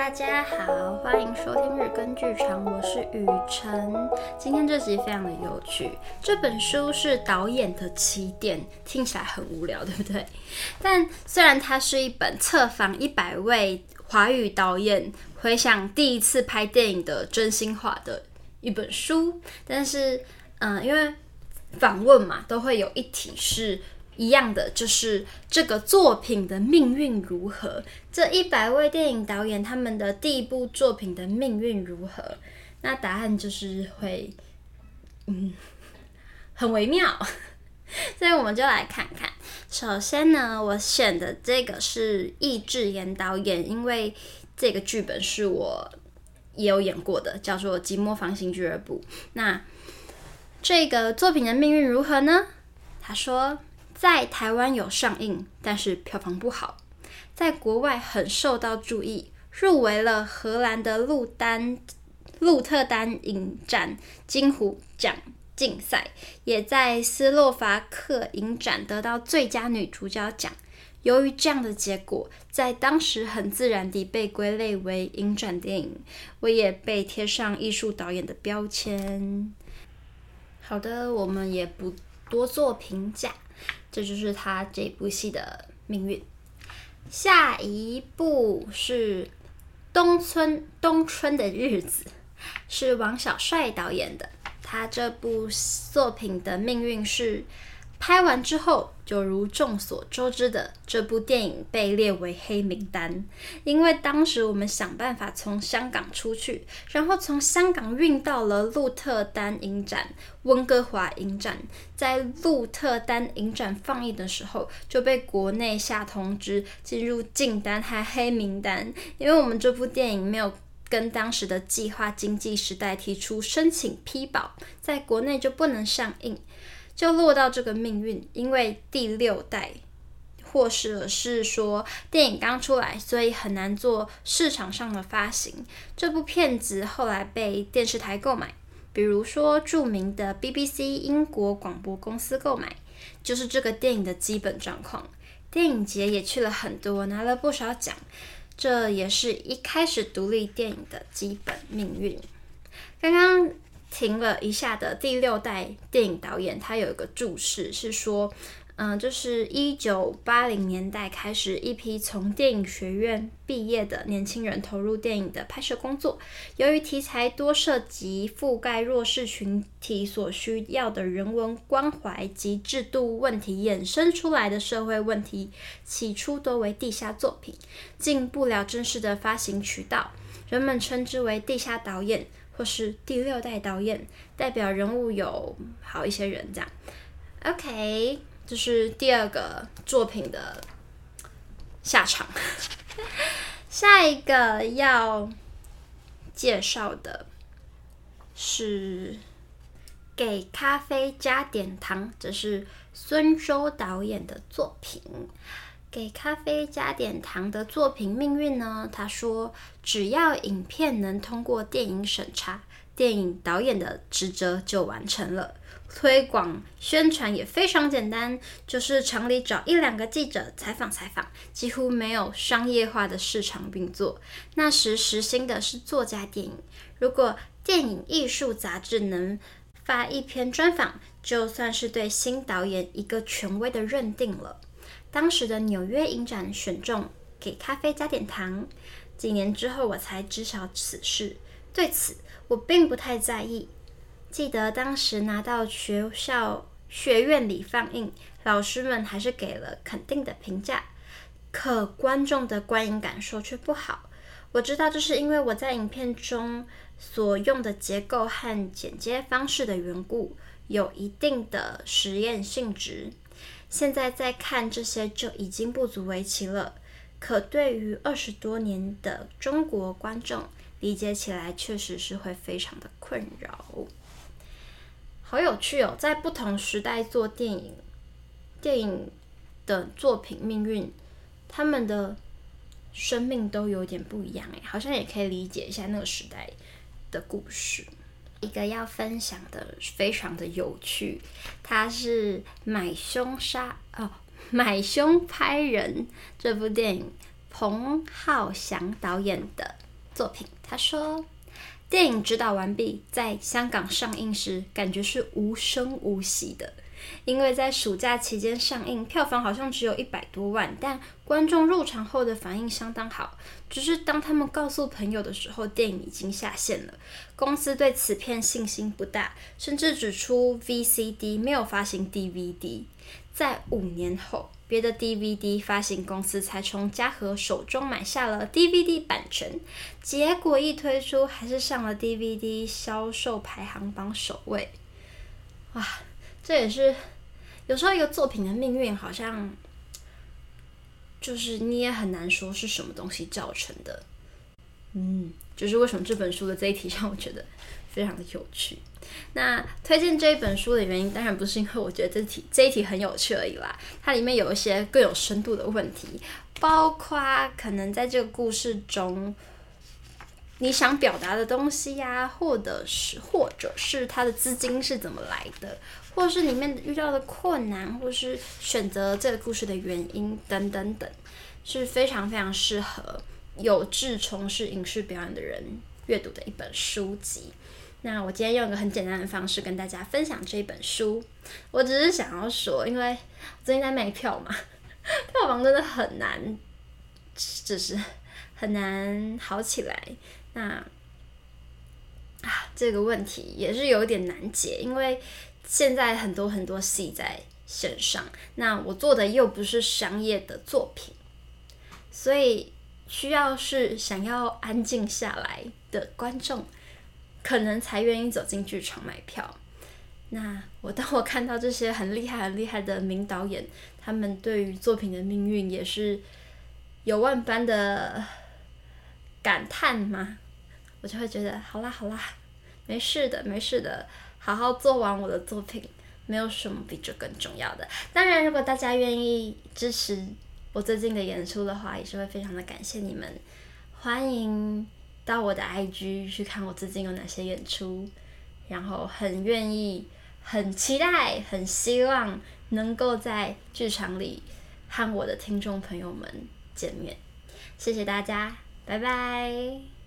大家好，欢迎收听日更剧场，我是雨辰。今天这集非常的有趣，这本书是导演的起点，听起来很无聊，对不对？但虽然它是一本测访一百位华语导演回想第一次拍电影的真心话的一本书，但是，嗯、因为访问嘛，都会有一题是。一样的，就是这个作品的命运如何？这一百位电影导演他们的第一部作品的命运如何？那答案就是会，嗯，很微妙。所以我们就来看看。首先呢，我选的这个是易智言导演，因为这个剧本是我也有演过的，叫做《寂寞芳心俱乐部》。那这个作品的命运如何呢？他说。在台湾有上映，但是票房不好，在国外很受到注意，入围了荷兰的鹿丹鹿特丹影展金虎奖竞赛，也在斯洛伐克影展得到最佳女主角奖。由于这样的结果，在当时很自然地被归类为影展电影，我也被贴上艺术导演的标签。好的，我们也不多做评价。这就是他这部戏的命运。下一部是《冬春冬春的日子》，是王小帅导演的。他这部作品的命运是。拍完之后，就如众所周知的，这部电影被列为黑名单，因为当时我们想办法从香港出去，然后从香港运到了鹿特丹影展、温哥华影展，在鹿特丹影展放映的时候，就被国内下通知进入禁单还黑名单，因为我们这部电影没有跟当时的计划经济时代提出申请批保，在国内就不能上映。就落到这个命运，因为第六代，或者是说电影刚出来，所以很难做市场上的发行。这部片子后来被电视台购买，比如说著名的 BBC 英国广播公司购买，就是这个电影的基本状况。电影节也去了很多，拿了不少奖，这也是一开始独立电影的基本命运。刚刚。停了一下的第六代电影导演，他有一个注释是说，嗯，就是一九八零年代开始，一批从电影学院毕业的年轻人投入电影的拍摄工作。由于题材多涉及覆盖弱势群体所需要的人文关怀及制度问题衍生出来的社会问题，起初多为地下作品，进不了正式的发行渠道，人们称之为地下导演。或是第六代导演，代表人物有好一些人这样。OK，这是第二个作品的下场。下一个要介绍的是《给咖啡加点糖》，这是孙周导演的作品。给咖啡加点糖的作品命运呢？他说：“只要影片能通过电影审查，电影导演的职责就完成了。推广宣传也非常简单，就是厂里找一两个记者采访采访，几乎没有商业化的市场运作。那时实行的是作家电影，如果电影艺术杂志能发一篇专访，就算是对新导演一个权威的认定了。”当时的纽约影展选中给咖啡加点糖，几年之后我才知晓此事。对此我并不太在意。记得当时拿到学校学院里放映，老师们还是给了肯定的评价，可观众的观影感受却不好。我知道这是因为我在影片中所用的结构和剪接方式的缘故，有一定的实验性质。现在再看这些就已经不足为奇了，可对于二十多年的中国观众理解起来，确实是会非常的困扰。好有趣哦，在不同时代做电影，电影的作品命运，他们的生命都有点不一样诶，好像也可以理解一下那个时代的故事。一个要分享的非常的有趣，它是《买凶杀》哦，《买凶拍人》这部电影，彭浩翔导演的。作品。他说，电影指导完毕，在香港上映时，感觉是无声无息的。因为在暑假期间上映，票房好像只有一百多万，但观众入场后的反应相当好。只是当他们告诉朋友的时候，电影已经下线了。公司对此片信心不大，甚至指出 VCD，没有发行 DVD。在五年后，别的 DVD 发行公司才从嘉禾手中买下了 DVD 版权，结果一推出，还是上了 DVD 销售排行榜首位。哇！这也是有时候一个作品的命运，好像就是你也很难说是什么东西造成的。嗯，就是为什么这本书的这一题让我觉得非常的有趣。那推荐这一本书的原因，当然不是因为我觉得这题这一题很有趣而已啦。它里面有一些更有深度的问题，包括可能在这个故事中。你想表达的东西呀、或者是或者是他的资金是怎么来的，或者是里面遇到的困难，或是选择这个故事的原因等等等，是非常非常适合有志从事影视表演的人阅读的一本书籍。那我今天用一个很简单的方式跟大家分享这一本书，我只是想要说，因为最近在卖票嘛，票房真的很难，就是很难好起来。那啊，这个问题也是有点难解，因为现在很多很多戏在线上，那我做的又不是商业的作品，所以需要是想要安静下来的观众，可能才愿意走进剧场买票。那我当我看到这些很厉害、很厉害的名导演，他们对于作品的命运也是有万般的。感叹吗？我就会觉得，好啦好啦，没事的没事的，好好做完我的作品，没有什么比这更重要的。当然，如果大家愿意支持我最近的演出的话，也是会非常的感谢你们。欢迎到我的 IG 去看我最近有哪些演出，然后很愿意、很期待、很希望能够在剧场里和我的听众朋友们见面。谢谢大家。拜拜。